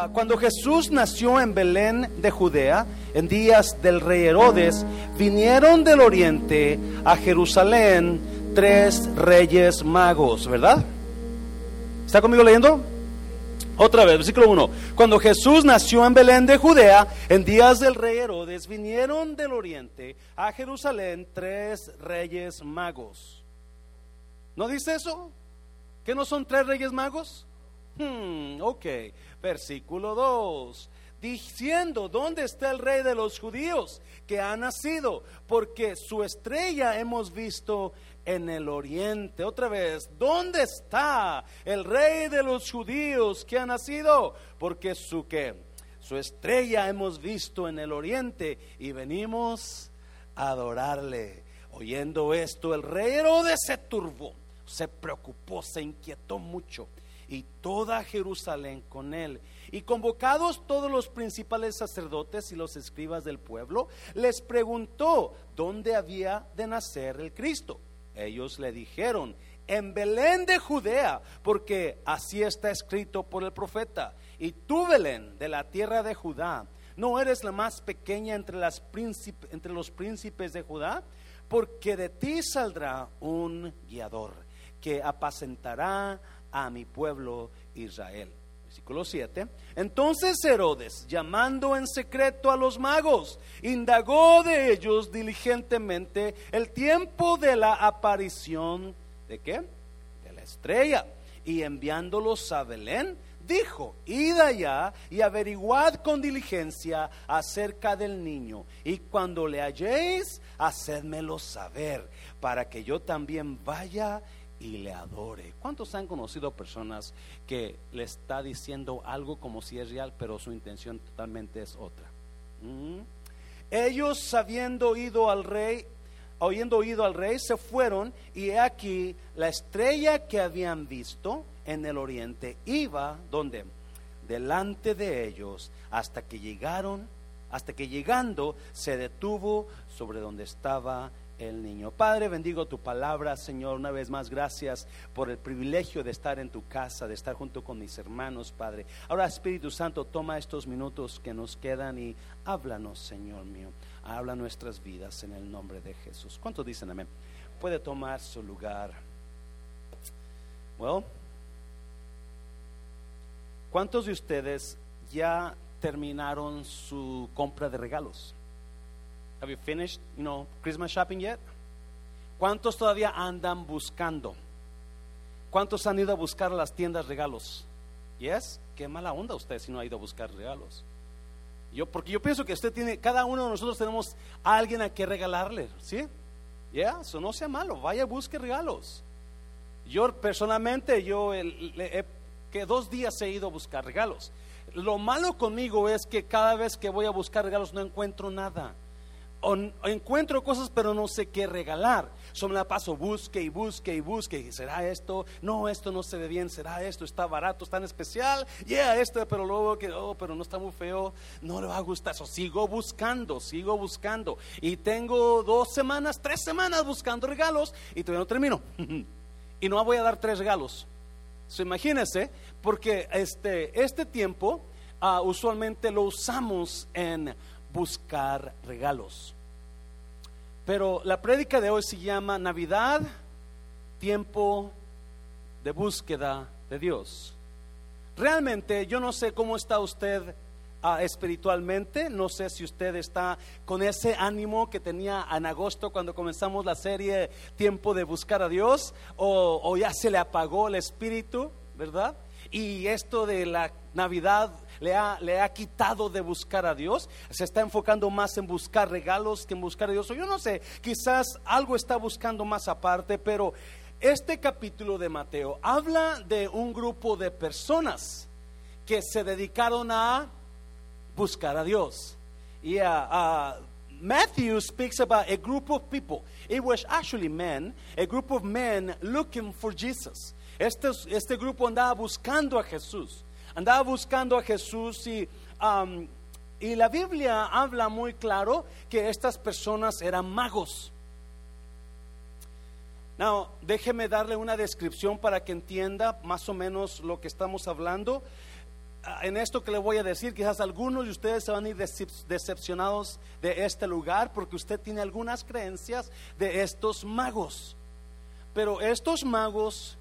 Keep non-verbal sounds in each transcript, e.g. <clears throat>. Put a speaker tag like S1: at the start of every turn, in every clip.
S1: Ah, cuando Jesús nació en Belén de Judea, en días del rey Herodes, vinieron del oriente a Jerusalén tres reyes magos, ¿verdad? ¿Está conmigo leyendo? Otra vez, versículo 1. Cuando Jesús nació en Belén de Judea, en días del rey Herodes, vinieron del oriente a Jerusalén tres reyes magos. ¿No dice eso? ¿Que no son tres reyes magos? Hmm, ok, versículo 2. Diciendo, ¿dónde está el rey de los judíos que ha nacido? Porque su estrella hemos visto en el oriente. Otra vez, ¿dónde está el rey de los judíos que ha nacido? Porque su que su estrella hemos visto en el oriente y venimos a adorarle. Oyendo esto, el rey Herodes se turbó, se preocupó, se inquietó mucho y toda Jerusalén con él. Y convocados todos los principales sacerdotes y los escribas del pueblo, les preguntó dónde había de nacer el Cristo. Ellos le dijeron, en Belén de Judea, porque así está escrito por el profeta. Y tú, Belén, de la tierra de Judá, ¿no eres la más pequeña entre, las entre los príncipes de Judá? Porque de ti saldrá un guiador que apacentará a mi pueblo Israel. Versículo 7. Entonces Herodes, llamando en secreto a los magos, indagó de ellos diligentemente el tiempo de la aparición de qué? De la estrella. Y enviándolos a Belén, dijo, id allá y averiguad con diligencia acerca del niño, y cuando le halléis, hacedmelo saber, para que yo también vaya y le adore. ¿Cuántos han conocido personas que le está diciendo algo como si es real, pero su intención totalmente es otra? Mm. Ellos, habiendo ido al rey, oyendo oído al rey, se fueron y he aquí la estrella que habían visto en el oriente iba, donde Delante de ellos hasta que llegaron, hasta que llegando se detuvo sobre donde estaba el niño. Padre, bendigo tu palabra, Señor. Una vez más, gracias por el privilegio de estar en tu casa, de estar junto con mis hermanos, Padre. Ahora, Espíritu Santo, toma estos minutos que nos quedan y háblanos, Señor mío. Habla nuestras vidas en el nombre de Jesús. ¿Cuántos dicen amén? Puede tomar su lugar. Well, ¿cuántos de ustedes ya terminaron su compra de regalos? Have you finished, you know, Christmas shopping yet? ¿Cuántos todavía andan buscando? ¿Cuántos han ido a buscar las tiendas regalos? Yes, qué mala onda usted si no ha ido a buscar regalos. Yo, porque yo pienso que usted tiene, cada uno de nosotros tenemos a alguien a que regalarle, ¿sí? Ya, eso no sea malo, vaya busque regalos. Yo personalmente, yo que dos días he ido a buscar regalos. Lo malo conmigo es que cada vez que voy a buscar regalos no encuentro nada encuentro cosas pero no sé qué regalar. So me la paso busque y busque y busque. ¿Será esto? No, esto no se ve bien. ¿Será esto? Está barato, está en especial. Yeah, esto, pero luego que, oh, pero no está muy feo. No le va a gustar. So, sigo buscando, sigo buscando. Y tengo dos semanas, tres semanas buscando regalos y todavía no termino. <laughs> y no voy a dar tres regalos. So, imagínense, porque este, este tiempo uh, usualmente lo usamos en buscar regalos. Pero la prédica de hoy se llama Navidad, tiempo de búsqueda de Dios. Realmente yo no sé cómo está usted ah, espiritualmente, no sé si usted está con ese ánimo que tenía en agosto cuando comenzamos la serie Tiempo de buscar a Dios, o, o ya se le apagó el espíritu, ¿verdad? Y esto de la Navidad le ha, le ha quitado de buscar a Dios, se está enfocando más en buscar regalos que en buscar a Dios. Yo no sé, quizás algo está buscando más aparte, pero este capítulo de Mateo habla de un grupo de personas que se dedicaron a buscar a Dios. Y Matthew speaks about a group of people. It was actually men, a group of men looking for Jesus. Este, este grupo andaba buscando a Jesús andaba buscando a Jesús y, y la Biblia habla muy claro que estas personas eran magos. Now, déjeme darle una descripción para que entienda más o menos lo que estamos hablando. en esto que le voy a decir, quizás algunos de ustedes se van a ir decepcionados de este lugar porque usted tiene algunas creencias de estos magos. Pero estos magos,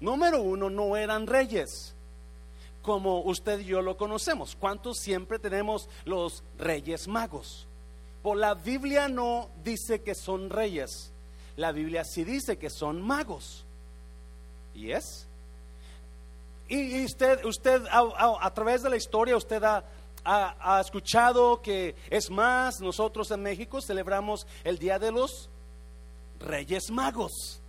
S1: número uno, no eran reyes como usted y yo lo conocemos. ¿Cuántos siempre tenemos los reyes magos? Por la Biblia no dice que son reyes. La Biblia sí dice que son magos. ¿Y es? Y usted, usted a, través de la historia, usted ha, escuchado que es más, nosotros en México celebramos el Día de los Reyes Magos.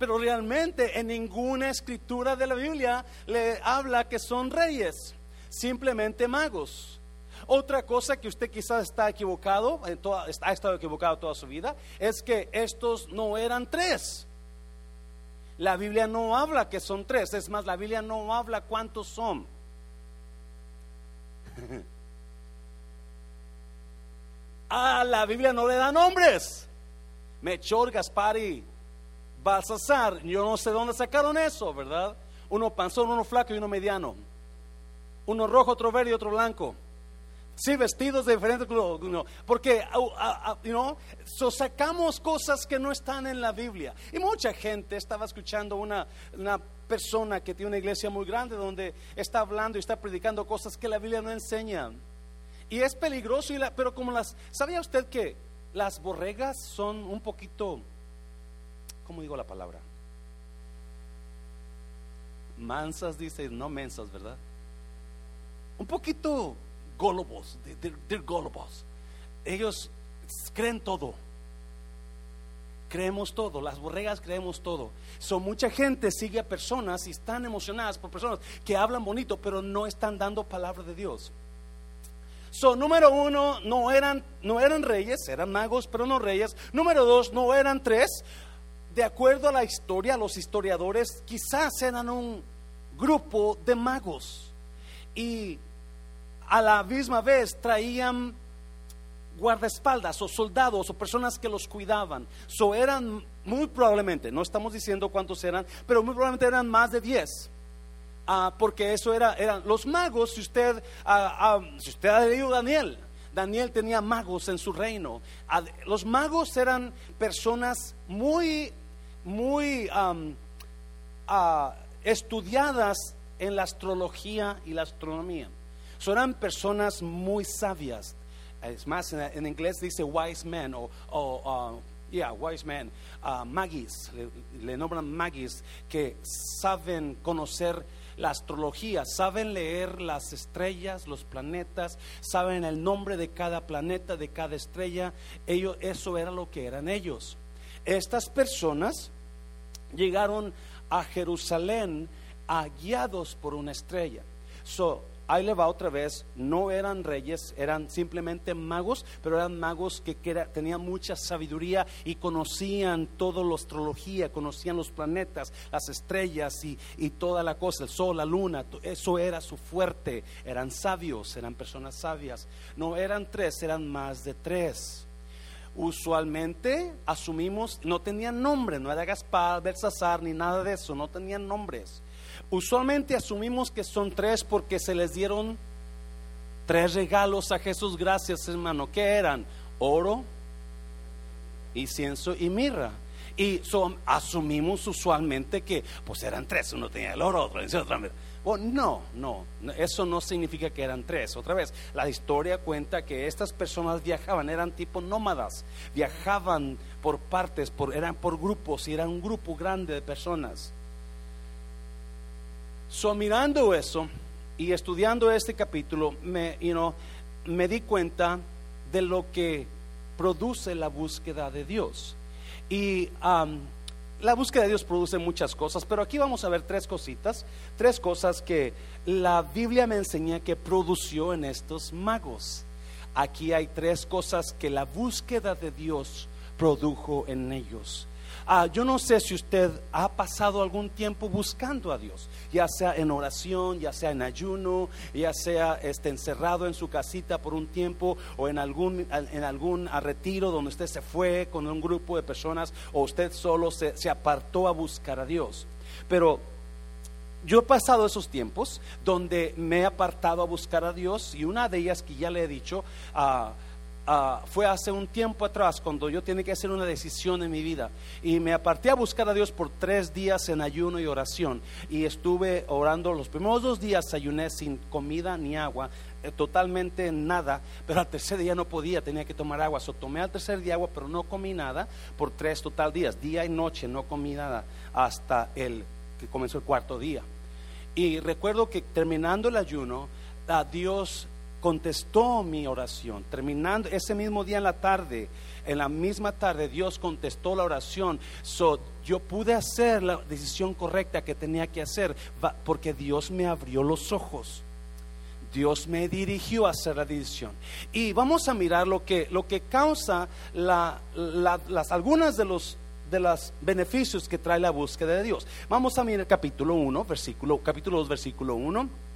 S1: Pero realmente en ninguna escritura de la Biblia le habla que son reyes, simplemente magos. Otra cosa que usted quizás está equivocado, ha estado equivocado toda su vida, es que estos no eran tres. La Biblia no habla que son tres, es más, la Biblia no habla cuántos son. <laughs> ah, la Biblia no le da nombres. Mechor, Gaspari, Balsasar, yo no sé dónde sacaron eso, ¿verdad? Uno panzón, uno flaco y uno mediano. Uno rojo, otro verde y otro blanco. Sí, vestidos de diferentes no, porque you sacamos cosas que no están en la Biblia. Y mucha gente estaba escuchando una, una persona que tiene una iglesia muy grande donde está hablando y está predicando cosas que la Biblia no enseña. Y es peligroso, y la, pero como las... ¿Sabía usted que las borregas son un poquito... ¿Cómo digo la palabra? Mansas, dice, no mensas, ¿verdad? Un poquito gólobos, they're, gólobos. Ellos creen todo. Creemos todo, las borregas creemos todo. Son mucha gente sigue a personas y están emocionadas por personas que hablan bonito, pero no están dando palabra de Dios. So, número uno, no eran, no eran reyes, eran magos, pero no reyes. Número dos, no eran tres. De acuerdo a la historia, los historiadores quizás eran un grupo de magos. Y a la misma vez traían guardaespaldas o soldados o personas que los cuidaban. So eran muy probablemente, no estamos diciendo cuántos eran, pero muy probablemente eran más de 10. Ah, porque eso era, eran los magos, si usted, ah, ah, si usted ha leído Daniel, Daniel tenía magos en su reino. los magos eran personas muy, muy estudiadas en la astrología y la astronomía. So, eran personas muy sabias. Es más, en, inglés dice wise men o, o uh, yeah, wise men, uh, magis, le, nombran magis, que saben conocer la astrología, saben leer las estrellas, los planetas, saben el nombre de cada planeta, de cada estrella. Ellos, eso era lo que eran ellos. Estas personas llegaron a Jerusalén guiados por una estrella. So, ahí le va otra vez, no eran reyes, eran simplemente magos, pero eran magos que, tenían mucha sabiduría y conocían toda la astrología, conocían los planetas, las estrellas y toda la cosa, el sol, la luna, eso era su fuerte, eran sabios, eran personas sabias, no eran tres, eran más de tres usualmente asumimos, no tenían nombre, no era Gaspar, Belsasar, ni nada de eso, no tenían nombres. Usualmente asumimos que son tres porque se les dieron tres regalos a Jesús. Gracias, hermano. ¿Qué eran? Oro, incienso y mirra. Y asumimos usualmente que pues eran tres. Uno tenía el oro, otro incienso, otro no, no, eso no significa que eran tres. Otra vez, la historia cuenta que estas personas viajaban, eran tipo nómadas, viajaban por partes, por, eran por grupos y era un grupo grande de personas. So, mirando eso y estudiando este capítulo, me, me di cuenta de lo que produce la búsqueda de Dios. Y um, la búsqueda de Dios produce muchas cosas, pero aquí vamos a ver tres cositas, tres cosas que la Biblia me enseña que produció en estos magos. Aquí hay tres cosas que la búsqueda de Dios produjo en ellos. Ah, yo no sé si usted ha pasado algún tiempo buscando a Dios, ya sea en oración, ya sea en ayuno, ya sea este, encerrado en su casita por un tiempo o en algún, en algún retiro donde usted se fue con un grupo de personas o usted solo se, se apartó a buscar a Dios. Pero yo he pasado esos tiempos donde me he apartado a buscar a Dios y una de ellas que ya le he dicho ah, ah, fue hace un tiempo atrás cuando yo tenía que hacer una decisión en mi vida y me aparté a buscar a Dios por tres días en ayuno y oración y estuve orando los primeros dos días ayuné sin comida ni agua eh, totalmente nada, pero al tercer día no podía, tenía que tomar agua. So, tomé al tercer día agua, pero no comí nada por tres total días, día y noche, no comí nada hasta el que comenzó el cuarto día. Y recuerdo que terminando el ayuno, a Dios contestó mi oración. Terminando ese mismo día en la tarde, en la misma tarde, Dios contestó la oración. So, yo pude hacer la decisión correcta que tenía que hacer porque Dios me abrió los ojos. Dios me dirigió a hacer la decisión. Y vamos a mirar lo que, lo que causa la, las, algunas de los de los beneficios que trae la búsqueda de Dios. Vamos a mirar capítulo 1, versículo, capítulo 2, versículo 1.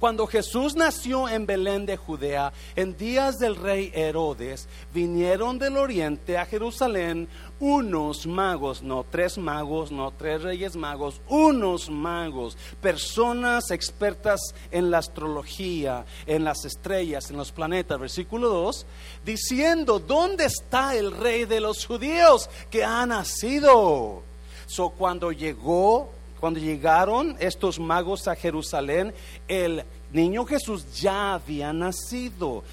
S1: Cuando Jesús nació en Belén de Judea, en días del rey Herodes, vinieron del oriente a Jerusalén unos magos, no tres magos, no tres reyes magos, unos magos, personas expertas en la astrología, en las estrellas, en los planetas. Versículo 2, diciendo, ¿dónde está el rey de los judíos que ha nacido? So, cuando llegó cuando llegaron estos magos a Jerusalén, el niño Jesús ya había nacido,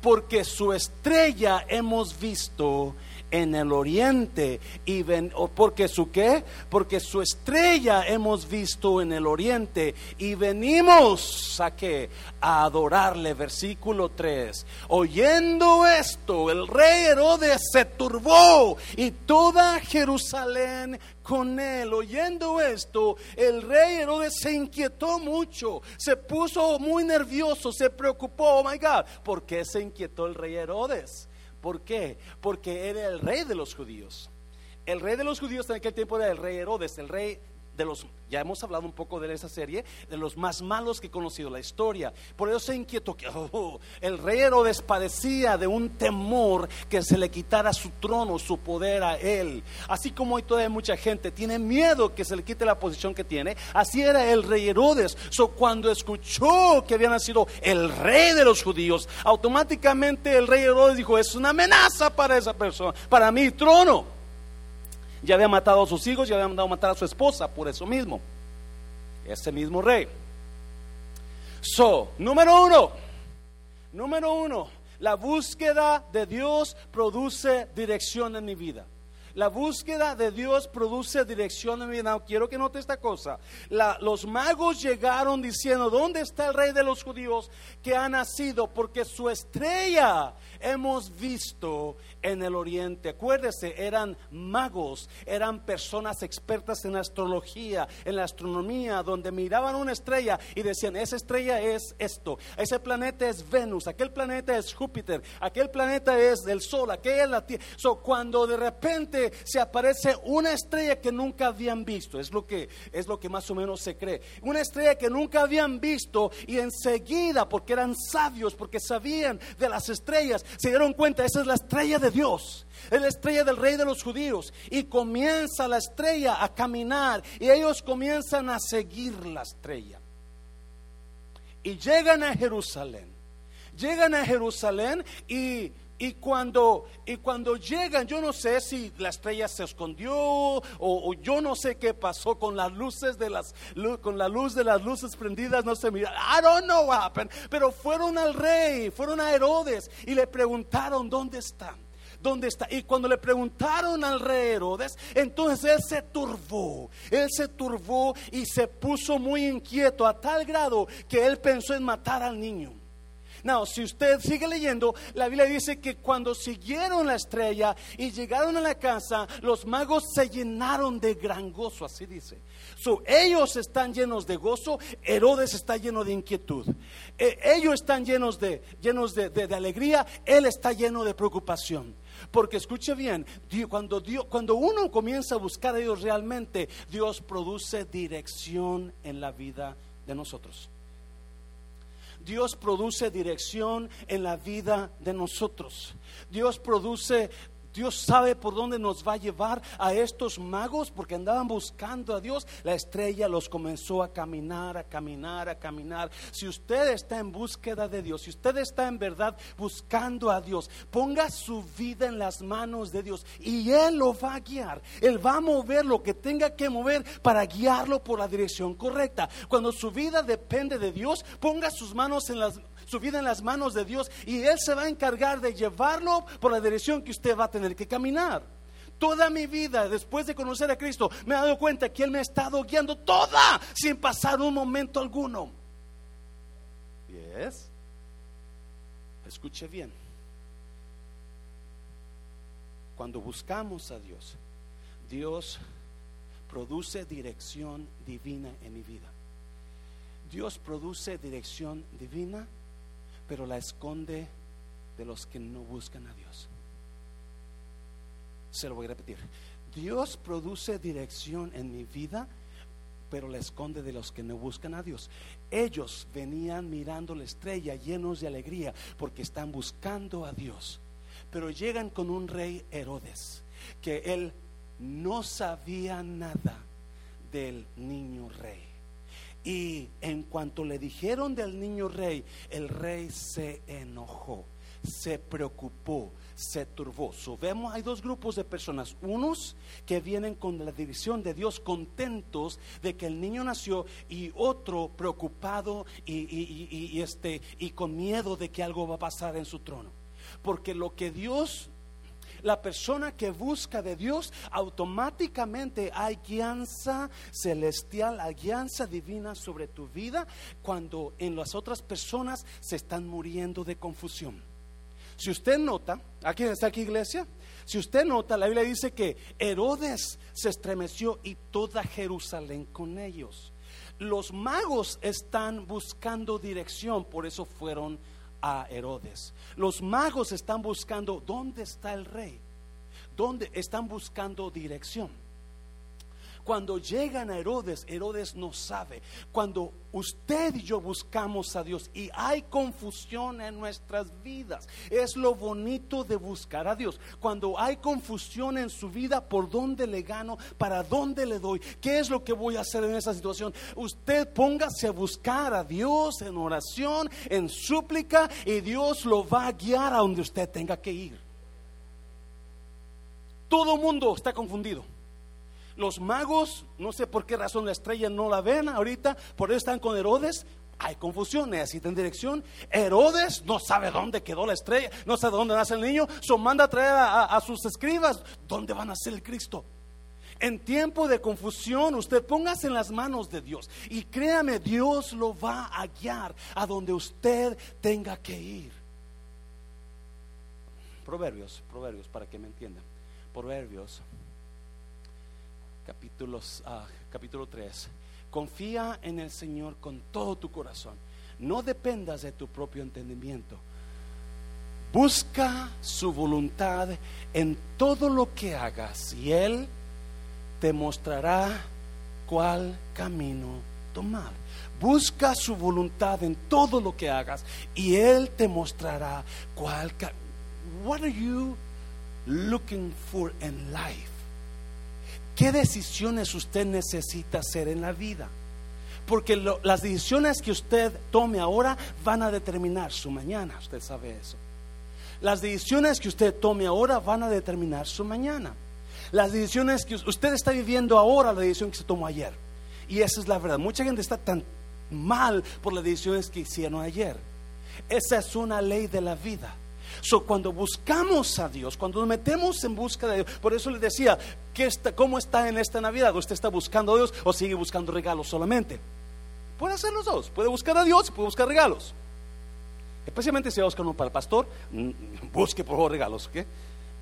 S1: porque su estrella hemos visto en el oriente y ven, porque su qué? Porque su estrella hemos visto en el oriente y venimos a qué? A adorarle, versículo 3. Oyendo esto, el rey Herodes se turbó y toda Jerusalén con él. Oyendo esto, el rey Herodes se inquietó mucho, se puso muy nervioso, se preocupó, oh my God, ¿por qué se inquietó el rey Herodes? ¿Por qué? Porque era el rey de los judíos. El rey de los judíos en aquel tiempo era el rey Herodes, el rey de los, ya hemos hablado un poco de esa serie, de los más malos que he conocido la historia. Por eso se inquietó que oh, el rey Herodes padecía de un temor que se le quitara su trono, su poder a él. Así como hoy todavía mucha gente tiene miedo que se le quite la posición que tiene, así era el rey Herodes. So, cuando escuchó que había nacido el rey de los judíos, automáticamente el rey Herodes dijo, es una amenaza para esa persona, para mi trono ya había matado a sus hijos, ya había mandado matar a su esposa por eso mismo. Ese mismo rey. So, número uno, número uno, la búsqueda de Dios produce dirección en mi vida. La búsqueda de Dios produce dirección en mi vida. quiero que note esta cosa. los magos llegaron diciendo, ¿dónde está el rey de los judíos que ha nacido? Porque su estrella hemos visto en el oriente. Acuérdese, eran magos, eran personas expertas en astrología, en la astronomía, donde miraban una estrella y decían, esa estrella es esto, ese planeta es Venus, aquel planeta es Júpiter, aquel planeta es el Sol, aquella es la Tierra. So, cuando de repente se aparece una estrella que nunca habían visto, es lo que es lo que más o menos se cree, una estrella que nunca habían visto y enseguida, porque eran sabios, porque sabían de las estrellas, se dieron cuenta, esa es la estrella de Dios, es la estrella del rey de los judíos. Y comienza la estrella a caminar y ellos comienzan a seguir la estrella. Y llegan a Jerusalén. Llegan a Jerusalén y y cuando, y cuando llegan, yo no sé si la estrella se escondió o, yo no sé qué pasó con las luces de las, con la luz de las luces prendidas, no sé, mira, I don't know what happened, pero fueron al rey, fueron a Herodes y le preguntaron dónde están. ¿Dónde está? Y cuando le preguntaron al rey Herodes, entonces él se turbó. Él se turbó y se puso muy inquieto a tal grado que él pensó en matar al niño. No, si usted sigue leyendo, la Biblia dice que cuando siguieron la estrella y llegaron a la casa, los magos se llenaron de gran gozo, así dice. So, ellos están llenos de gozo, Herodes está lleno de inquietud. E, ellos están llenos de, llenos de, de, alegría, él está lleno de preocupación. Porque escuche bien, cuando, Dios, cuando uno comienza a buscar a Dios realmente, Dios produce dirección en la vida de nosotros. Dios produce dirección en la vida de nosotros. Dios produce Dios sabe por dónde nos va a llevar a estos magos porque andaban buscando a Dios. La estrella los comenzó a caminar, a caminar, a caminar. Si usted está en búsqueda de Dios, si usted está en verdad buscando a Dios, ponga su vida en las manos de Dios y Él lo va a guiar. Él va a mover lo que tenga que mover para guiarlo por la dirección correcta. Cuando su vida depende de Dios, ponga sus manos en las su vida en las manos de Dios y Él se va a encargar de llevarlo por la dirección que usted va a tener que caminar. Toda mi vida, después de conocer a Cristo, me he dado cuenta que Él me ha estado guiando toda sin pasar un momento alguno. Yes. Escuche bien. Cuando buscamos a Dios, Dios produce dirección divina en mi vida. Dios produce dirección divina pero la esconde de los que no buscan a Dios. Se lo voy a repetir. Dios produce dirección en mi vida, pero la esconde de los que no buscan a Dios. Ellos venían mirando la estrella llenos de alegría porque están buscando a Dios. Pero llegan con un rey Herodes, que él no sabía nada del niño rey. Y en cuanto le dijeron del niño rey, el rey se enojó, se preocupó, se turbó. So, vemos, hay dos grupos de personas. Unos que vienen con la división de Dios contentos de que el niño nació y otro preocupado y, este, y con miedo de que algo va a pasar en su trono. Porque lo que Dios la persona que busca de Dios, automáticamente hay guianza celestial, hay guianza divina sobre tu vida cuando en las otras personas se están muriendo de confusión. Si usted nota, aquí está aquí iglesia, si usted nota, la Biblia dice que Herodes se estremeció y toda Jerusalén con ellos. Los magos están buscando dirección, por eso fueron a Herodes. Los magos están buscando dónde está el rey, dónde están buscando dirección. Cuando llegan a Herodes, Herodes no sabe. Cuando usted y yo buscamos a Dios y hay confusión en nuestras vidas, es lo bonito de buscar a Dios. Cuando hay confusión en su vida, ¿por dónde le gano? ¿Para dónde le doy? ¿Qué es lo que voy a hacer en esa situación? Usted póngase a buscar a Dios en oración, en súplica, y Dios lo va a guiar a donde usted tenga que ir. Todo mundo está confundido. Los magos, no sé por qué razón la estrella no la ven ahorita, por eso están con Herodes. Hay confusión, necesitan dirección. Herodes no sabe dónde quedó la estrella, no sabe dónde nace el niño. So manda a traer a, sus escribas, ¿dónde van a ser el Cristo? En tiempo de confusión, usted póngase en las manos de Dios y créame, Dios lo va a guiar a donde usted tenga que ir. Proverbios, proverbios, para que me entiendan. Proverbios capítulos, ah, capítulo 3. Confía en el Señor con todo tu corazón. No dependas de tu propio entendimiento. Busca su voluntad en todo lo que hagas y Él te mostrará cuál camino tomar. Busca su voluntad en todo lo que hagas y Él te mostrará cuál camino. What are you looking for in life? ¿Qué decisiones usted necesita hacer en la vida? Porque las decisiones que usted tome ahora van a determinar su mañana, usted sabe eso. Las decisiones que usted tome ahora van a determinar su mañana. Las decisiones que usted está viviendo ahora, la decisión que se tomó ayer. Y esa es la verdad. Mucha gente está tan mal por las decisiones que hicieron ayer. Esa es una ley de la vida. So, cuando buscamos a Dios, cuando nos metemos en busca de Dios, por eso le decía, ¿qué está, ¿cómo está en esta Navidad? ¿Usted está buscando a Dios o sigue buscando regalos solamente? Puede hacer los dos, puede buscar a Dios y puede buscar regalos. Especialmente si va a uno para el pastor, mm, busque por favor regalos.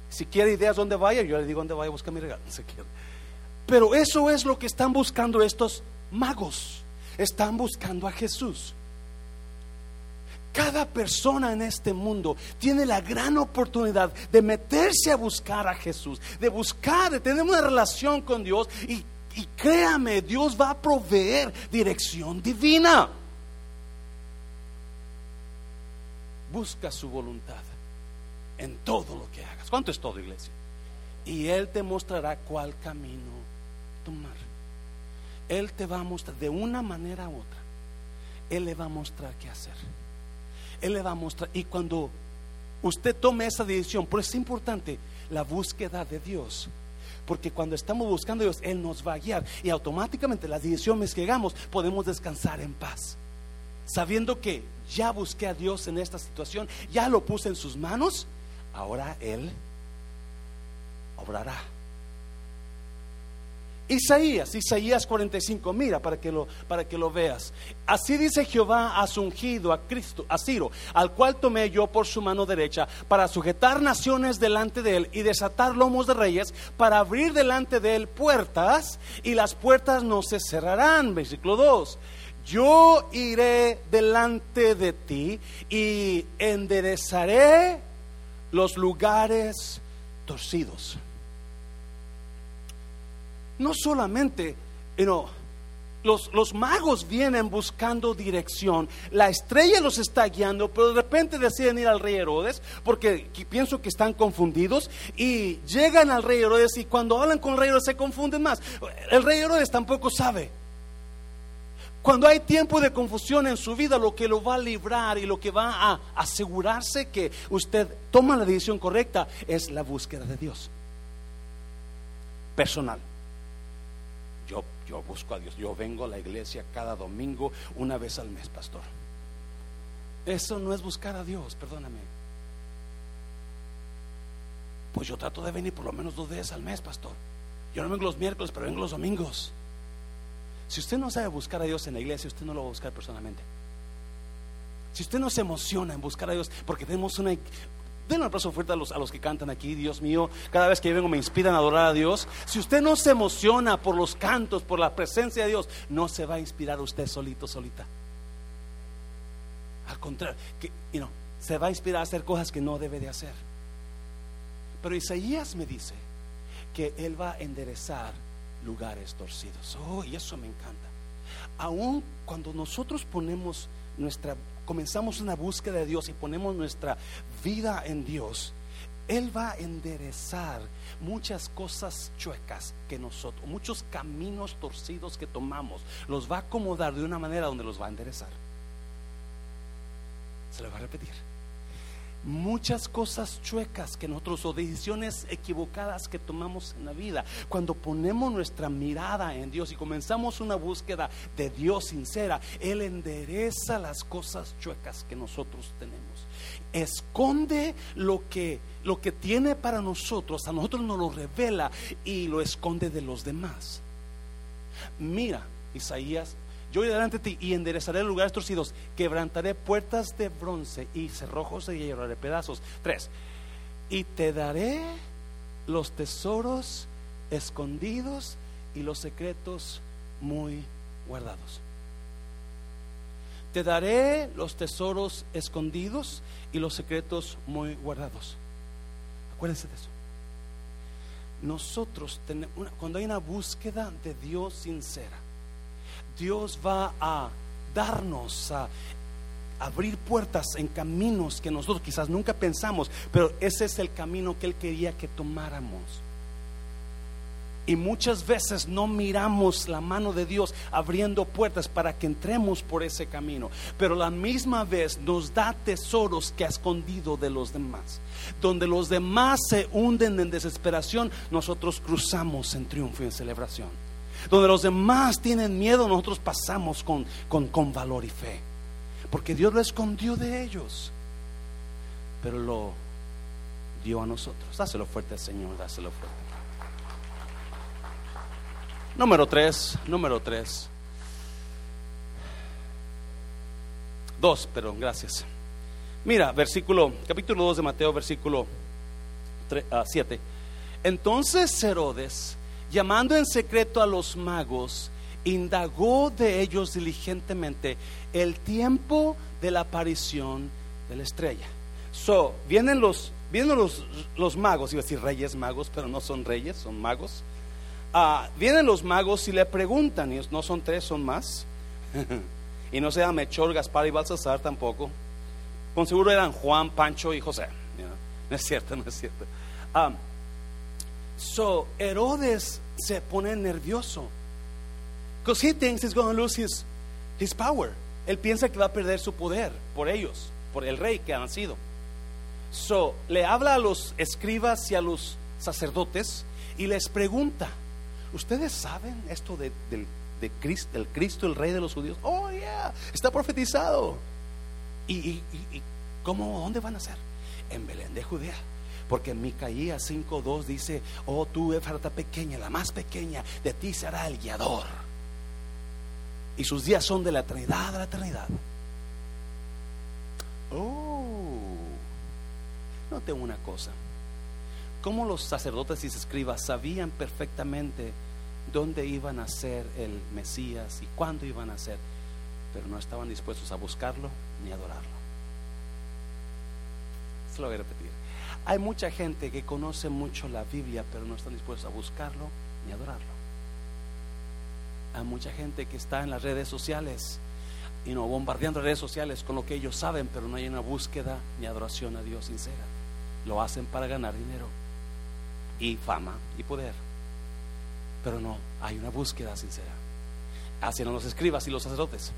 S1: Si quiere ideas dónde vaya, yo le digo dónde vaya a buscar mi regalo. <laughs> Pero eso es lo que están buscando estos magos. Están buscando a Jesús. Cada persona en este mundo tiene la gran oportunidad de meterse a buscar a Jesús, de buscar, de tener una relación con Dios y, créame, Dios va a proveer dirección divina. Busca su voluntad en todo lo que hagas. ¿Cuánto es todo, iglesia? Y Él te mostrará cuál camino tomar. Él te va a mostrar de una manera u otra. Él le va a mostrar qué hacer. Él le va a mostrar. Y cuando usted tome esa decisión, por eso es importante la búsqueda de Dios. Porque cuando estamos buscando a Dios, Él nos va a guiar. Y automáticamente las decisiones que hagamos podemos descansar en paz. Sabiendo que ya busqué a Dios en esta situación, ya lo puse en sus manos, ahora Él obrará. Isaías, Isaías 45, mira para que lo para que lo veas. Así dice Jehová su ungido a Cristo, a Ciro, al cual tomé yo por su mano derecha para sujetar naciones delante de él y desatar lomos de reyes, para abrir delante de él puertas y las puertas no se cerrarán. Versículo 2. Yo iré delante de ti y enderezaré los lugares torcidos no solamente, los, los, magos vienen buscando dirección, la estrella los está guiando, pero de repente deciden ir al rey Herodes, porque pienso que están confundidos, y llegan al rey Herodes y cuando hablan con el rey Herodes se confunden más. El rey Herodes tampoco sabe. Cuando hay tiempo de confusión en su vida, lo que lo va a librar y lo que va a asegurarse que usted toma la decisión correcta es la búsqueda de Dios. Personal. Yo, busco a Dios. Yo vengo a la iglesia cada domingo, una vez al mes, pastor. Eso no es buscar a Dios, perdóname. Pues yo trato de venir por lo menos dos veces al mes, pastor. Yo no vengo los miércoles, pero vengo los domingos. Si usted no sabe buscar a Dios en la iglesia, usted no lo va a buscar personalmente. Si usted no se emociona en buscar a Dios, porque tenemos una, Den un aplauso fuerte a los, a los que cantan aquí, Dios mío. Cada vez que vengo me inspiran a adorar a Dios. Si usted no se emociona por los cantos, por la presencia de Dios, no se va a inspirar usted solito, solita. Al contrario, que, se va a inspirar a hacer cosas que no debe de hacer. Pero Isaías me dice que Él va a enderezar lugares torcidos. Oh, y eso me encanta. Aún cuando nosotros ponemos nuestra comenzamos una búsqueda de Dios y ponemos nuestra vida en Dios, Él va a enderezar muchas cosas chuecas que nosotros, muchos caminos torcidos que tomamos, los va a acomodar de una manera donde los va a enderezar. Se lo va a repetir muchas cosas chuecas que nosotros o decisiones equivocadas que tomamos en la vida. Cuando ponemos nuestra mirada en Dios y comenzamos una búsqueda de Dios sincera, Él endereza las cosas chuecas que nosotros tenemos. Esconde lo que, lo que tiene para nosotros, a nosotros nos lo revela y lo esconde de los demás. Mira, Isaías yo iré delante de ti y enderezaré lugares torcidos, quebrantaré puertas de bronce y cerrojos de hierro de pedazos. Tres, y te daré los tesoros escondidos y los secretos muy guardados. Te daré los tesoros escondidos y los secretos muy guardados. Acuérdense de eso. Nosotros, tenemos cuando hay una búsqueda de Dios sincera, Dios va a darnos, a abrir puertas en caminos que nosotros quizás nunca pensamos, pero ese es el camino que Él quería que tomáramos. Y muchas veces no miramos la mano de Dios abriendo puertas para que entremos por ese camino. Pero la misma vez nos da tesoros que ha escondido de los demás. Donde los demás se hunden en desesperación, nosotros cruzamos en triunfo y en celebración. Donde los demás tienen miedo, nosotros pasamos con, con, valor y fe. Porque Dios lo escondió de ellos. Pero lo dio a nosotros. Dáselo fuerte al Señor, dáselo fuerte. Número tres, número tres. Dos, pero gracias. Mira, versículo, capítulo 2 de Mateo, versículo 7. Ah, Entonces Herodes llamando en secreto a los magos, indagó de ellos diligentemente el tiempo de la aparición de la estrella. So, vienen los, vienen los, los magos, iba a decir reyes magos, pero no son reyes, son magos. Ah, vienen los magos y le preguntan, y no son tres, son más. <laughs> y no se llama Mechor, Gaspar y Balsasar tampoco. Con seguro eran Juan, Pancho y José. No es cierto, no es cierto. Um, so, Herodes se pone nervioso. Because he thinks he's going to lose his, his power. Él piensa que va a perder su poder por ellos, por el rey que han sido. So, le habla a los escribas y a los sacerdotes y les pregunta, ¿ustedes saben esto de, del, de Cristo, del Cristo, el rey de los judíos? Oh, yeah, está profetizado. ¿Y, y, y cómo, dónde van a ser? En Belén de Judea. Porque en Micaías 5.2 dice, oh tú, Efrata pequeña, la más pequeña, de ti será el guiador. Y sus días son de la eternidad a la eternidad. Oh, note una cosa. Como los sacerdotes y escribas sabían perfectamente dónde iban a ser el Mesías y cuándo iban a ser, pero no estaban dispuestos a buscarlo ni adorarlo. Se lo voy a repetir. Hay mucha gente que conoce mucho la Biblia, pero no están dispuestos a buscarlo ni adorarlo. Hay mucha gente que está en las redes sociales y no bombardeando redes sociales con lo que ellos saben, pero no hay una búsqueda ni adoración a Dios sincera. Lo hacen para ganar dinero y fama y poder, pero no hay una búsqueda sincera. No los escribas y los sacerdotes.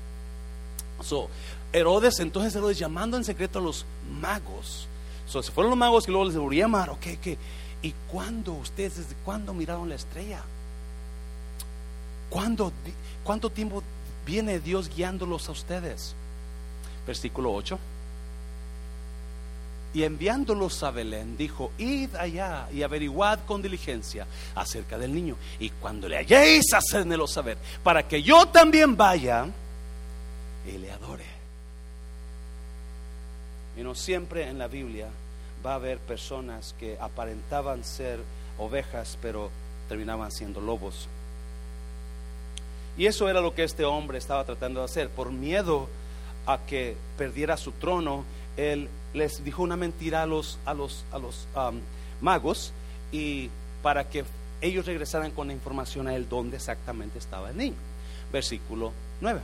S1: So, Herodes, entonces Herodes llamando en secreto a los magos. So, se fueron los magos y luego les volví a llamar. Ok, ok. ¿Y cuándo ustedes, desde cuándo miraron la estrella? ¿Cuándo, ¿Cuánto tiempo viene Dios guiándolos a ustedes? Versículo 8. Y enviándolos a Belén, dijo, id allá y averiguad con diligencia acerca del niño. Y cuando le halléis, hacedmelo saber, para que yo también vaya y le adore. Siempre en la Biblia va a haber personas que aparentaban ser ovejas, pero terminaban siendo lobos. Y eso era lo que este hombre estaba tratando de hacer. Por miedo a que perdiera su trono, él les dijo una mentira a los, a los, a los um, magos y para que ellos regresaran con la información a él dónde exactamente estaba el niño. Versículo 9.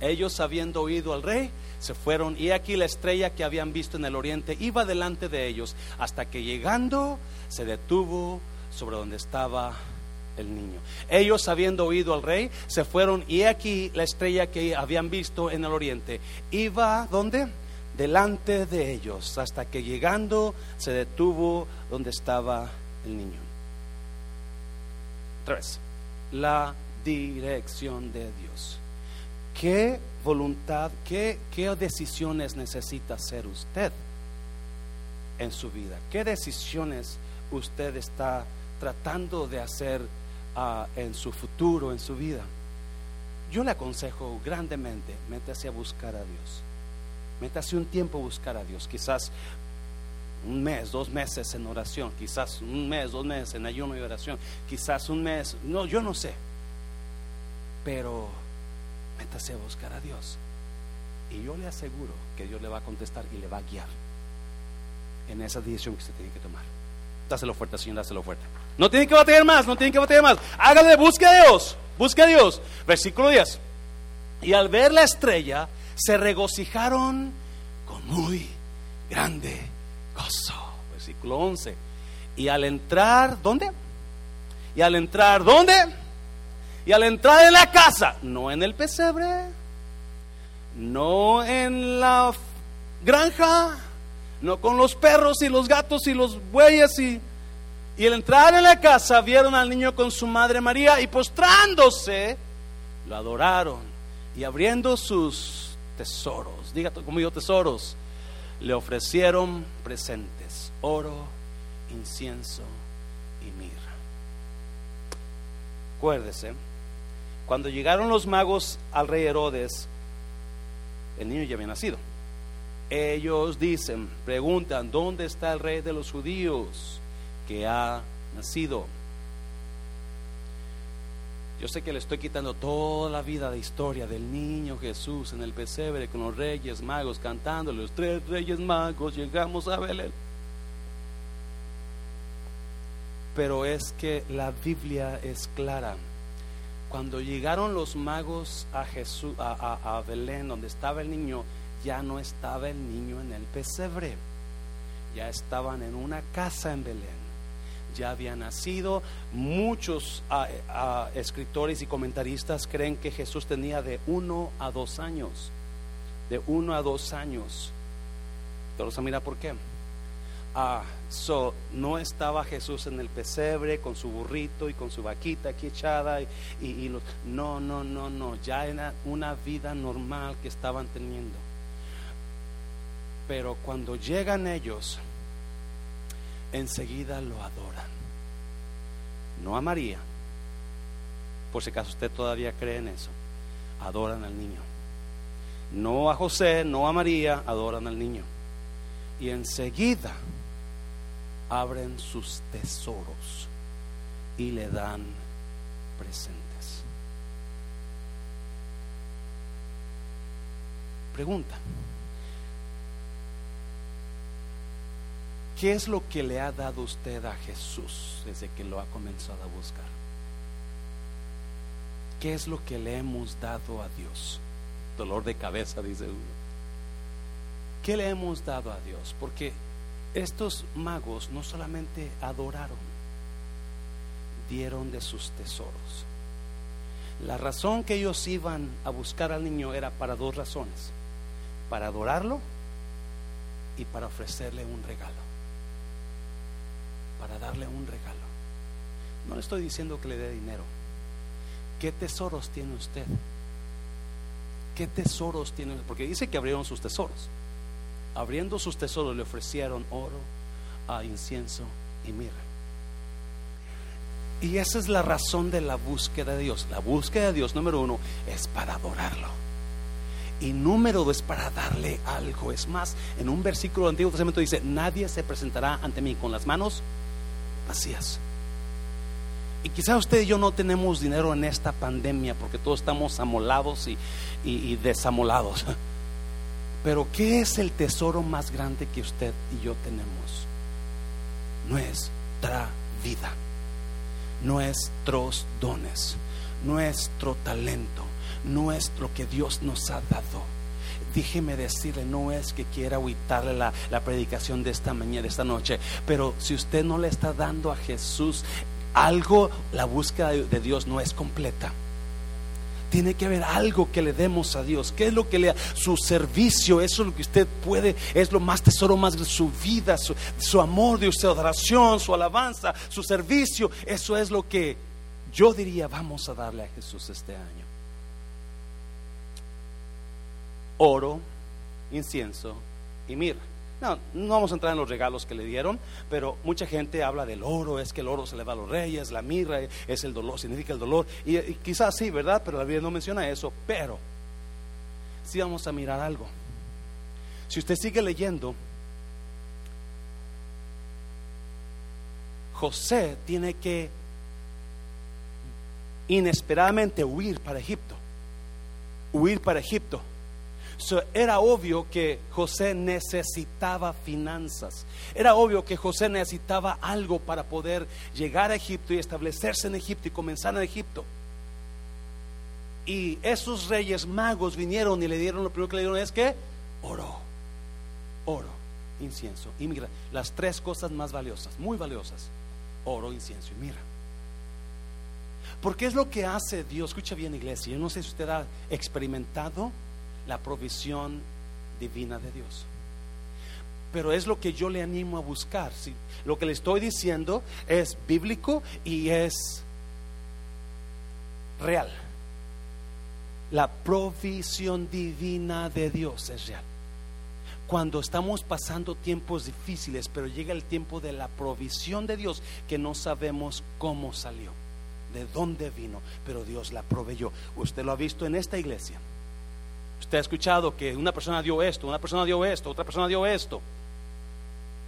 S1: Ellos habiendo oído al rey, se fueron y aquí la estrella que habían visto en el oriente iba delante de ellos hasta que llegando se detuvo sobre donde estaba el niño. Ellos habiendo oído al rey, se fueron y aquí la estrella que habían visto en el oriente iba ¿dónde? Delante de ellos hasta que llegando se detuvo donde estaba el niño. Tres, la dirección de Dios. ¿Qué voluntad, qué, qué decisiones necesita hacer usted en su vida? ¿Qué decisiones usted está tratando de hacer uh, en su futuro, en su vida? Yo le aconsejo grandemente, métase a buscar a Dios. Métase un tiempo a buscar a Dios. Quizás un mes, dos meses en oración, quizás un mes, dos meses en ayuno y oración, quizás un mes, no, yo no sé. Pero métase a buscar a Dios. Y yo le aseguro que Dios le va a contestar y le va a guiar en esa decisión que usted tiene que tomar. Dáselo fuerte, Señor, dáselo fuerte. No tiene que batallar más, no tiene que batallar más. Hágale, busque a Dios, busque a Dios. Versículo 10. Y al ver la estrella, se regocijaron con muy grande gozo. Versículo 11. Y al entrar, ¿dónde? Y al entrar, ¿dónde? Y al entrar en la casa, no en el pesebre, no en la granja, no con los perros y los gatos y los bueyes y, y al entrar en la casa vieron al niño con su madre María y postrándose lo adoraron y abriendo sus tesoros, diga como yo tesoros, le ofrecieron presentes, oro, incienso y mirra. Acuérdese cuando llegaron los magos al rey Herodes, el niño ya había nacido. Ellos dicen, preguntan, ¿dónde está el rey de los judíos que ha nacido? Yo sé que le estoy quitando toda la vida de historia del niño Jesús en el pesebre con los reyes magos cantando, los tres reyes magos llegamos a Belén. Pero es que la Biblia es clara cuando llegaron los magos a Jesús, a, Belén, donde estaba el niño, ya no estaba el niño en el pesebre. ya estaban en una casa en Belén. Ya había nacido. Muchos escritores y comentaristas creen que Jesús tenía de uno a dos años. De uno a dos años. Todos a mirar por qué. Ah, so, no estaba Jesús en el pesebre con su burrito y con su vaquita aquí echada. Y, no, no, no, no. Ya era una vida normal que estaban teniendo. Pero cuando llegan ellos, enseguida lo adoran. No a María. Por si acaso usted todavía cree en eso. Adoran al niño. No a José, no a María, adoran al niño. Y enseguida abren sus tesoros y le dan presentes. Pregunta. ¿Qué es lo que le ha dado usted a Jesús desde que lo ha comenzado a buscar? ¿Qué es lo que le hemos dado a Dios? Dolor de cabeza, dice uno. ¿Qué le hemos dado a Dios? Porque estos magos no solamente adoraron, dieron de sus tesoros. La razón que ellos iban a buscar al niño era para dos razones, para adorarlo y para ofrecerle un regalo, para darle un regalo. No le estoy diciendo que le dé dinero. ¿Qué tesoros tiene usted? ¿Qué tesoros tiene? Porque dice que abrieron sus tesoros abriendo sus tesoros, le ofrecieron oro, a incienso y mirra. Y esa es la razón de la búsqueda de Dios. La búsqueda de Dios, número uno, es para adorarlo. Y número dos es para darle algo. Es más, en un versículo del Antiguo Testamento dice, nadie se presentará ante mí con las manos vacías. Y quizá usted y yo no tenemos dinero en esta pandemia porque todos estamos amolados y desamolados. <laughs> Pero ¿qué es el tesoro más grande que usted y yo tenemos? Nuestra vida, nuestros dones, nuestro talento, nuestro que Dios nos ha dado. Déjeme decirle, no es que quiera agüitarle la, la predicación de esta mañana, de esta noche, pero si usted no le está dando a Jesús algo, la búsqueda de Dios no es completa tiene que haber algo que le demos a Dios. ¿Qué es lo que le su servicio? Eso es lo que usted puede, es lo más tesoro más su vida, su, amor de usted, adoración, su alabanza, su servicio. Eso es lo que yo diría vamos a darle a Jesús este año. Oro, incienso y mirra. No, no vamos a entrar en los regalos que le dieron, pero mucha gente habla del oro, es que el oro se le va a los reyes, la mirra es el dolor, significa el dolor. Y, quizás sí, ¿verdad? Pero la Biblia no menciona eso. Pero sí vamos a mirar algo. Si usted sigue leyendo, José tiene que inesperadamente huir para Egipto. Huir para Egipto era obvio que José necesitaba finanzas. Era obvio que José necesitaba algo para poder llegar a Egipto y establecerse en Egipto y comenzar en Egipto. Y esos reyes magos vinieron y le dieron, lo primero que le dieron es que oro, oro, incienso y mira, Las tres cosas más valiosas, muy valiosas, oro, incienso y mira. Porque es lo que hace Dios, escucha bien iglesia, yo no sé si usted ha experimentado la provisión divina de Dios. Pero es lo que yo le animo a buscar. Si lo que le estoy diciendo es bíblico y es real. La provisión divina de Dios es real. Cuando estamos pasando tiempos difíciles, pero llega el tiempo de la provisión de Dios que no sabemos cómo salió, de dónde vino, pero Dios la proveyó. Usted lo ha visto en esta iglesia. Usted ha escuchado que una persona dio esto, una persona dio esto, otra persona dio esto.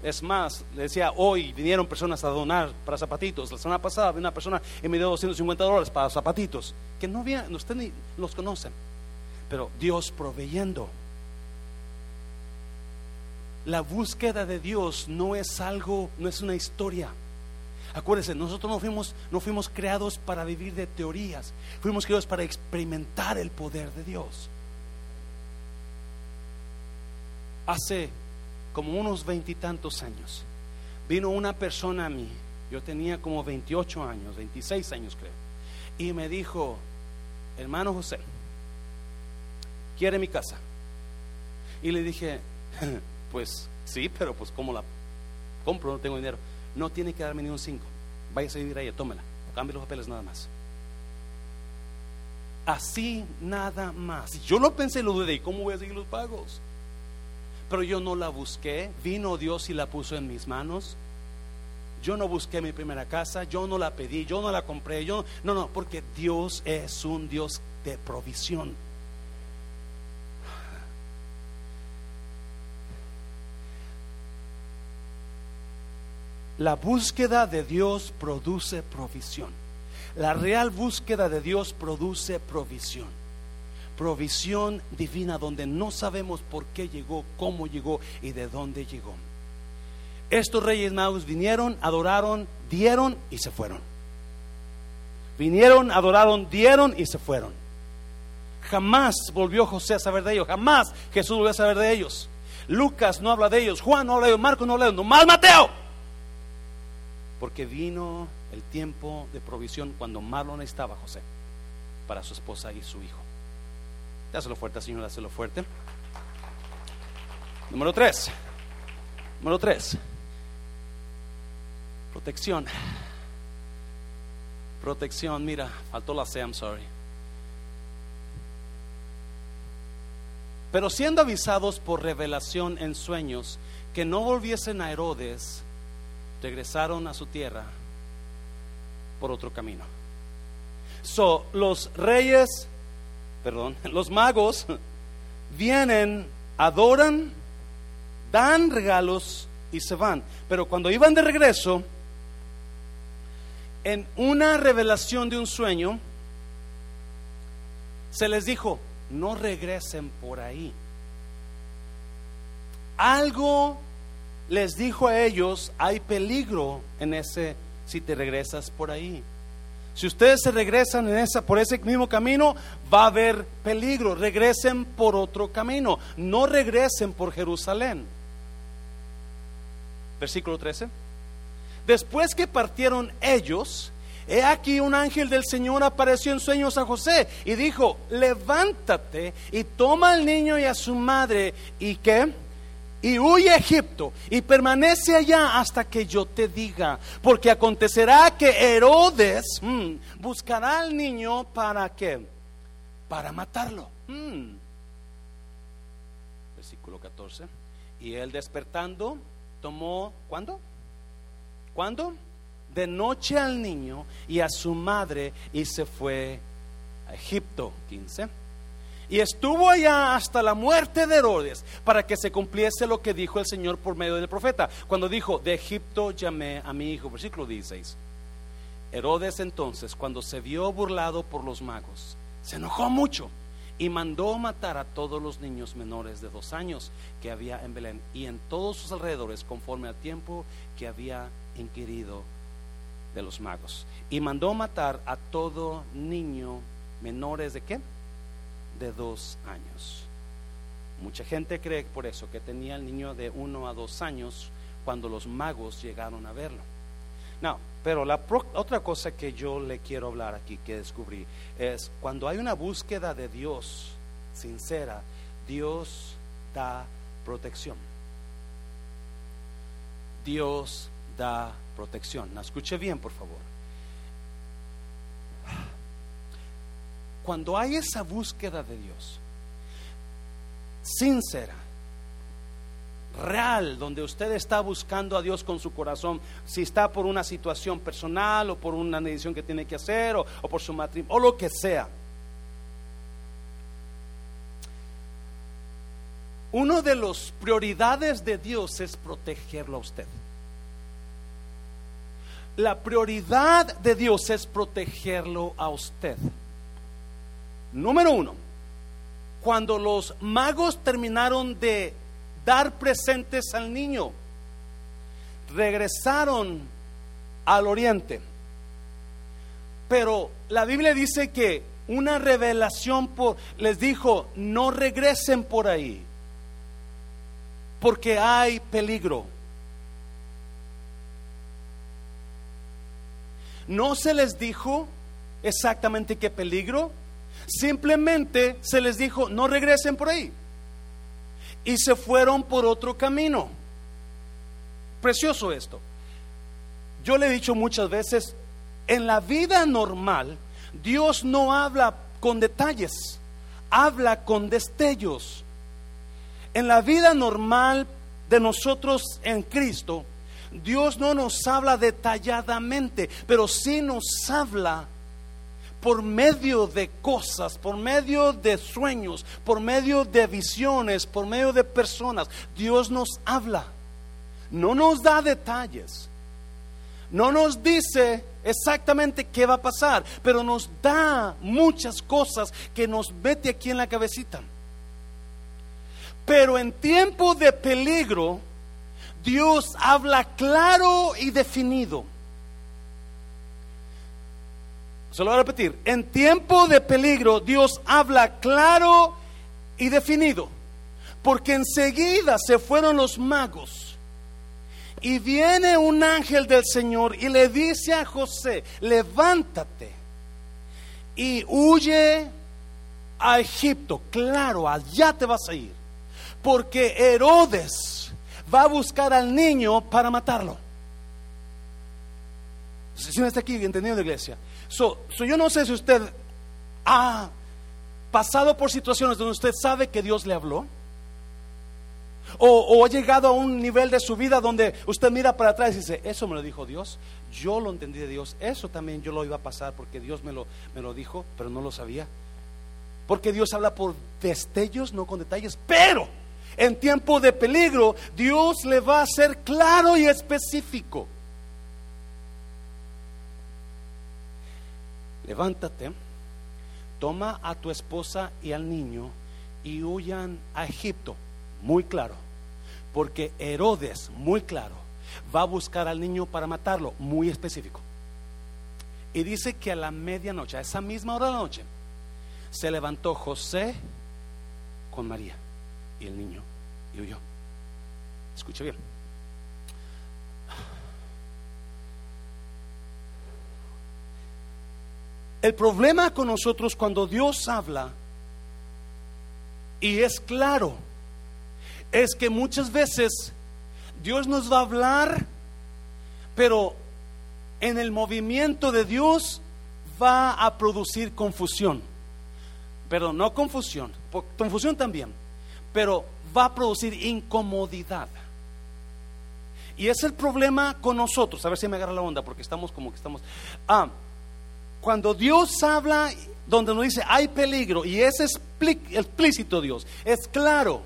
S1: Es más, le decía, hoy vinieron personas a donar para zapatitos. La semana pasada vino una persona y me dio 250 dólares para zapatitos, que no viene, usted ni los conocen. Pero Dios proveyendo. La búsqueda de Dios no es algo, no es una historia. Acuérdense, nosotros no fuimos, no fuimos creados para vivir de teorías, fuimos creados para experimentar el poder de Dios. Hace como unos veintitantos años, vino una persona a mí, yo tenía como 28 años, 26 años creo, y me dijo, hermano José, ¿quiere mi casa? Y le dije, <laughs> pues sí, pero pues ¿cómo la compro? No tengo dinero. No tiene que darme ni un cinco. Váyase a vivir ahí, tómela. Cambie los papeles nada más. Así nada más. Yo lo pensé, lo dudé, ¿cómo voy a seguir los pagos? Pero yo no la busqué, vino Dios y la puso en mis manos. Yo no busqué mi primera casa, yo no la pedí, yo no la compré, yo no, no, porque Dios es un Dios de provisión. La búsqueda de Dios produce provisión. La real búsqueda de Dios produce provisión. Provisión divina donde no sabemos por qué llegó, cómo llegó y de dónde llegó. Estos reyes magos vinieron, adoraron, dieron y se fueron. Vinieron, adoraron, dieron y se fueron. Jamás volvió José a saber de ellos, jamás Jesús volvió a saber de ellos. Lucas no habla de ellos, Juan no habla de ellos, Marcos no habla de ellos, nomás Mateo porque vino el tiempo de provisión cuando Marlon estaba José para su esposa y su hijo. Dáselo fuerte, Señor, dáselo fuerte. Número tres. Número tres. Protección. Protección, mira, faltó la C, I'm sorry. Pero siendo avisados por revelación en sueños que no volviesen a Herodes, regresaron a su tierra por otro camino. So, los reyes, perdón, <laughs> los magos vienen, adoran, dan regalos y se van. Pero cuando iban de regreso, en una revelación de un sueño, se les dijo, no regresen por ahí. Algo les dijo a ellos, hay peligro en ese si te regresas por ahí. Si ustedes se regresan por ese mismo camino, va a haber peligro. Regresen por otro camino. No regresen por Jerusalén. Versículo 13. Después que partieron ellos, he aquí un ángel del Señor apareció en sueños a José y dijo, levántate y toma al niño y a su madre y que y huye a Egipto y permanece allá hasta que yo te diga, porque acontecerá que Herodes mm, buscará al niño para qué? Para matarlo. Mm. Versículo 14. Y él despertando tomó, ¿cuándo? ¿Cuándo? De noche al niño y a su madre y se fue a Egipto. 15 y estuvo allá hasta la muerte de Herodes para que se cumpliese lo que dijo el Señor por medio del profeta. Cuando dijo, de Egipto llamé a mi hijo, versículo 16. Herodes entonces, cuando se vio burlado por los magos, se enojó mucho y mandó matar a todos los niños menores de dos años que había en Belén y en todos sus alrededores conforme al tiempo que había inquirido de los magos. Y mandó matar a todo niño menores de qué? De dos años. Mucha gente cree por eso que tenía el niño de uno a dos años cuando los magos llegaron a verlo. No, pero la otra cosa que yo le quiero hablar aquí, que descubrí, es cuando hay una búsqueda de Dios sincera, Dios da protección. Dios da protección. escuche bien, por favor. Cuando hay esa búsqueda de Dios, sincera, real, donde usted está buscando a Dios con su corazón, si está por una situación personal o por una decisión que tiene que hacer o, por su matrimonio o lo que sea. Uno de los prioridades de Dios es protegerlo a usted. La prioridad de Dios es protegerlo a usted. Número uno, cuando los magos terminaron de dar presentes al niño, regresaron al oriente. Pero la Biblia dice que una revelación les dijo, no regresen por ahí. porque hay peligro. No se les dijo exactamente qué peligro, simplemente se les dijo, no regresen por ahí. Y se fueron por otro camino. Precioso esto. Yo le he dicho muchas veces, en la vida normal, Dios no habla con detalles, habla con destellos. En la vida normal de nosotros en Cristo, Dios no nos habla detalladamente, pero sí nos habla por medio de cosas, por medio de sueños, por medio de visiones, por medio de personas. Dios nos habla. No nos da detalles. No nos dice exactamente qué va a pasar, pero nos da muchas cosas que nos mete aquí en la cabecita. Pero en tiempo de peligro, Dios habla claro y definido. Se lo voy a repetir. En tiempo de peligro, Dios habla claro y definido. Porque enseguida se fueron los magos. Y viene un ángel del Señor y le dice a José, levántate y huye a Egipto. Claro, allá te vas a ir. Porque Herodes va a buscar al niño para matarlo. Si no está aquí entendiendo, iglesia. So, yo no sé si usted ha pasado por situaciones donde usted sabe que Dios le habló. O, ha llegado a un nivel de su vida donde usted mira para atrás y dice, eso me lo dijo Dios, yo lo entendí de Dios, eso también yo lo iba a pasar porque Dios me lo, me lo dijo, pero no lo sabía. Porque Dios habla por destellos, no con detalles, pero en tiempo de peligro Dios le va a ser claro y específico. Levántate, toma a tu esposa y al niño y huyan a Egipto. Muy claro, porque Herodes, muy claro, va a buscar al niño para matarlo, muy específico. Y dice que a la medianoche, a esa misma hora de la noche, se levantó José con María y el niño y huyó. Escucha bien. El problema con nosotros cuando Dios habla y es claro, es que muchas veces Dios nos va a hablar, pero en el movimiento de Dios va a producir confusión. Pero no confusión, confusión también, pero va a producir incomodidad. Y es el problema con nosotros. A ver si me agarra la onda, porque estamos como que estamos. Ah, cuando Dios habla, donde nos dice hay peligro, y es explícito Dios, es claro,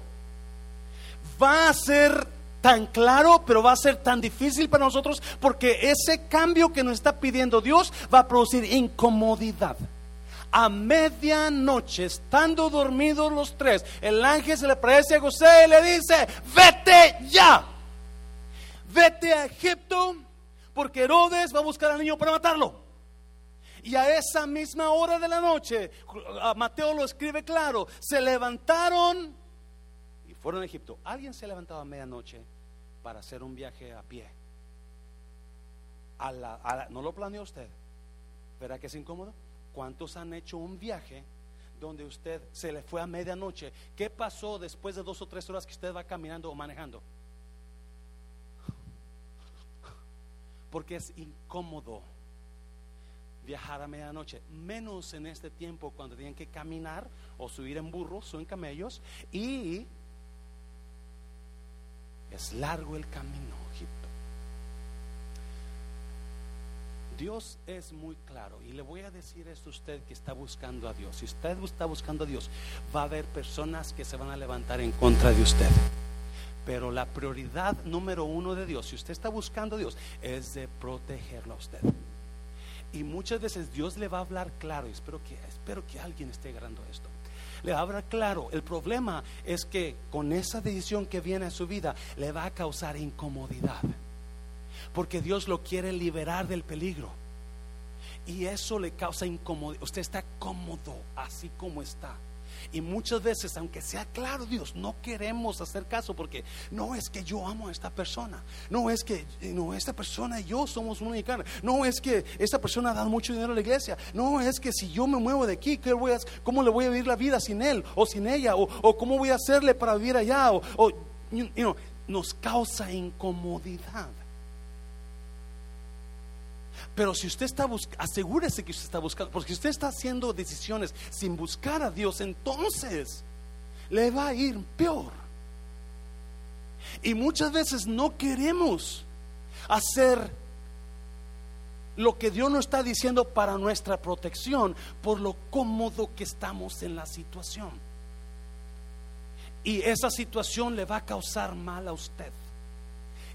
S1: va a ser tan claro, pero va a ser tan difícil para nosotros porque ese cambio que nos está pidiendo Dios va a producir incomodidad. A medianoche, estando dormidos los tres, el ángel se le aparece a José y le dice, vete ya, vete a Egipto, porque Herodes va a buscar al niño para matarlo. Y a esa misma hora de la noche, Mateo lo escribe claro, se levantaron y fueron a Egipto. ¿Alguien se levantaba a medianoche para hacer un viaje a pie? no lo planeó usted. ¿Verdad que es incómodo? ¿Cuántos han hecho un viaje donde usted se le fue a medianoche? ¿Qué pasó después de dos o tres horas que usted va caminando o manejando? Porque es incómodo viajar a medianoche, menos en este tiempo cuando tienen que caminar o subir en burros o en camellos y es largo el camino, Egipto. Dios es muy claro y le voy a decir esto a usted que está buscando a Dios. Si usted está buscando a Dios, va a haber personas que se van a levantar en contra de usted. Pero la prioridad número uno de Dios, si usted está buscando a Dios, es de protegerlo a usted. Y muchas veces Dios le va a hablar claro, espero que, espero que alguien esté agarrando esto. Le va claro. El problema es que con esa decisión que viene a su vida le va a causar incomodidad. Porque Dios lo quiere liberar del peligro. Y eso le causa incomodidad. Usted está cómodo así como está. Y muchas veces, aunque sea claro Dios, no queremos hacer caso porque no es que yo amo a esta persona, no es que no, esta persona y yo somos una carne, no es que esta persona da mucho dinero a la iglesia, no es que si yo me muevo de aquí, ¿qué voy a, ¿cómo le voy a vivir la vida sin él o sin ella? O, cómo voy a hacerle para vivir allá? O, o nos causa incomodidad. Pero si usted está buscando, asegúrese que usted está buscando, porque si usted está haciendo decisiones sin buscar a Dios, entonces le va a ir peor. Y muchas veces no queremos hacer lo que Dios nos está diciendo para nuestra protección por lo cómodo que estamos en la situación. Y esa situación le va a causar mal a usted.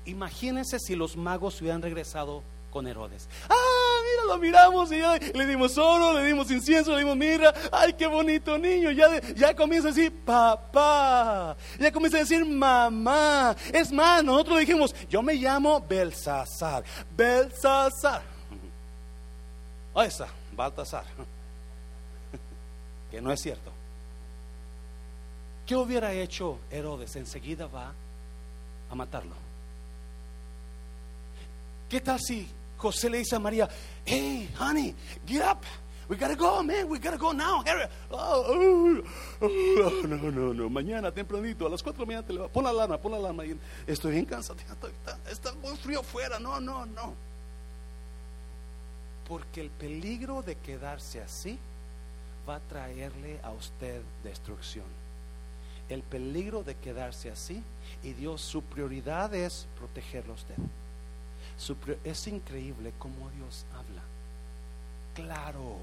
S1: Imagínense si los magos hubieran regresado con Herodes. Ah, mira, lo miramos y le dimos oro, le dimos incienso, le dimos mirra. Ay, qué bonito niño. Ya, ya comienza a decir papá. Ya comienza a decir mamá. Es más, nosotros dijimos, yo me llamo Belsasar. Belsasar. Oh, esa, Baltasar. que no es cierto. ¿Qué hubiera hecho Herodes? Enseguida va a matarlo. ¿Qué tal si José le dice a María, hey, honey, get up. We gotta go, man. We gotta go now. Oh, oh, oh, no, no, no. Mañana tempranito, a las cuatro de la mañana te levantas. Pon la alarma, pon la alarma. Estoy bien cansado. Está, está muy frío fuera. No, no, no. Porque el peligro de quedarse así va a traerle a usted destrucción. El peligro de quedarse así y Dios, su prioridad es protegerlo a usted es increíble cómo Dios habla. Claro.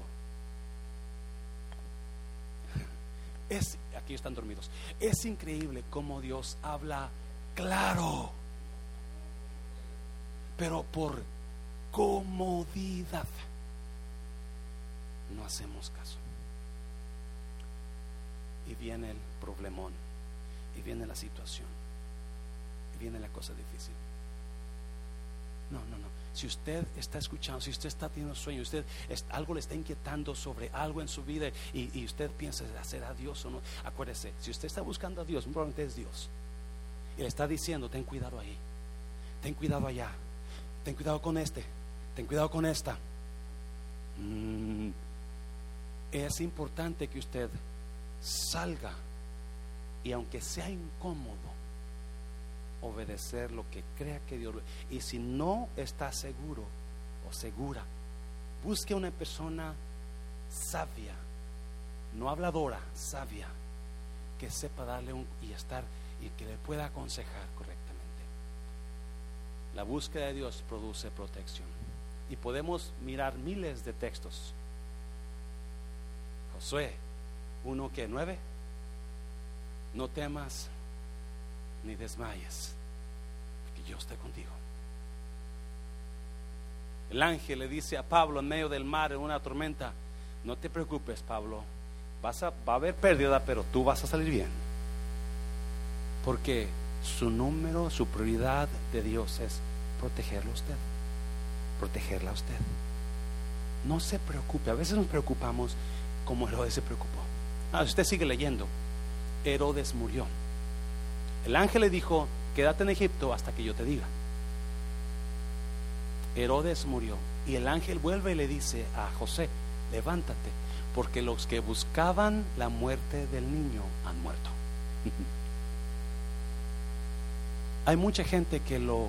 S1: Es, aquí están dormidos. Es increíble cómo Dios habla claro. Pero por comodidad no hacemos caso. Y viene el problemón. Y viene la situación. Y viene la cosa difícil. No, no, no. Si usted está escuchando, si usted está teniendo sueño, usted algo le está inquietando sobre algo en su vida y, usted piensa a Dios o no, acuérdese, si usted está buscando a Dios, probablemente es Dios. Y le está diciendo, ten cuidado ahí, ten cuidado allá, ten cuidado con este, ten cuidado con esta. Mm, es importante que usted salga y aunque sea incómodo, obedecer lo que crea que Dios. Y si no está seguro o segura, busque una persona sabia, no habladora, sabia, que sepa darle un y estar y que le pueda aconsejar correctamente. La búsqueda de Dios produce protección. Y podemos mirar miles de textos. Josué, uno que nueve, no temas ni desmayes, porque yo estoy contigo. El ángel le dice a Pablo en medio del mar, en una tormenta, no te preocupes, Pablo, vas a, va a haber pérdida, pero tú vas a salir bien. Porque su número, su prioridad de Dios es protegerlo a usted, protegerla a usted. No se preocupe, a veces nos preocupamos como Herodes se preocupó. Ah, usted sigue leyendo, Herodes murió. El ángel le dijo, quédate en Egipto hasta que yo te diga. Herodes murió y el ángel vuelve y le dice a José, levántate, porque los que buscaban la muerte del niño han muerto. <laughs> Hay mucha gente que lo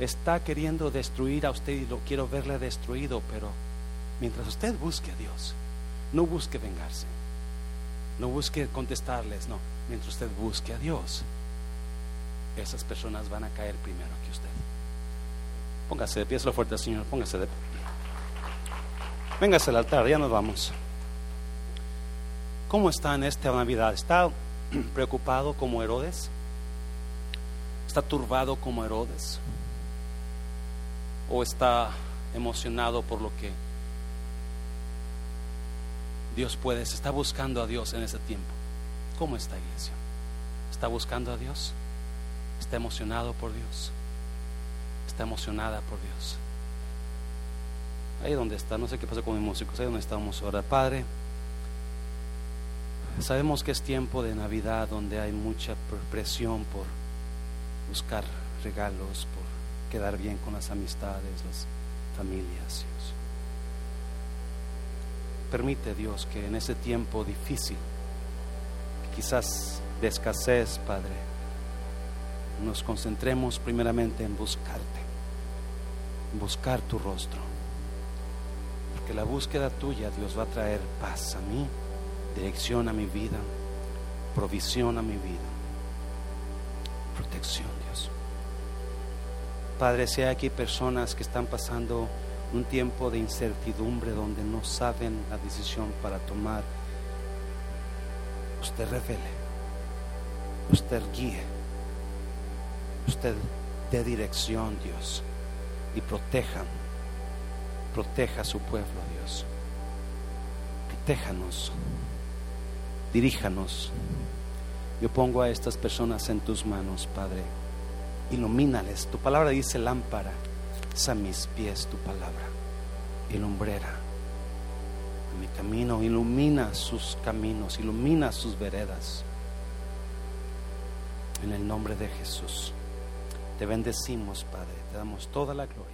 S1: está queriendo destruir a usted y lo quiero verle destruido, pero mientras usted busque a Dios, no busque vengarse, no busque contestarles, no mientras usted busque a Dios, esas personas van a caer primero que usted. Póngase de pie, es lo fuerte, Señor. Póngase de pie. Véngase al altar, ya nos vamos. ¿Cómo está en esta Navidad? ¿Está <clears throat> preocupado como Herodes? ¿Está turbado como Herodes? ¿O está emocionado por lo que Dios puede? Se está buscando a Dios en ese tiempo. ¿Cómo está iglesia? ¿Está buscando a Dios? ¿Está emocionado por Dios? ¿Está emocionada por Dios? Ahí donde está, no sé qué pasa con mis músicos, ahí donde estamos ahora, Padre. Sabemos que es tiempo de Navidad donde hay mucha presión por buscar regalos, por quedar bien con las amistades, las familias. Permite Dios que en ese tiempo difícil, quizás de escasez, Padre, nos concentremos primeramente en buscarte, en buscar tu rostro. Porque la búsqueda tuya, Dios, va a traer paz a mí, dirección a mi vida, provisión a mi vida, protección, Dios. Padre, si hay aquí personas que están pasando un tiempo de incertidumbre donde no saben la decisión para tomar, usted revele, usted guíe, usted dé dirección, Dios, y proteja, proteja a su pueblo, Dios. Protéjanos, diríjanos. Yo pongo a estas personas en tus manos, Padre. Ilumínales. Tu palabra dice lámpara es a mis pies tu palabra y lumbrera mi camino. Ilumina sus caminos, ilumina sus veredas. En el nombre de Jesús. Te bendecimos, Padre. Te damos toda la gloria.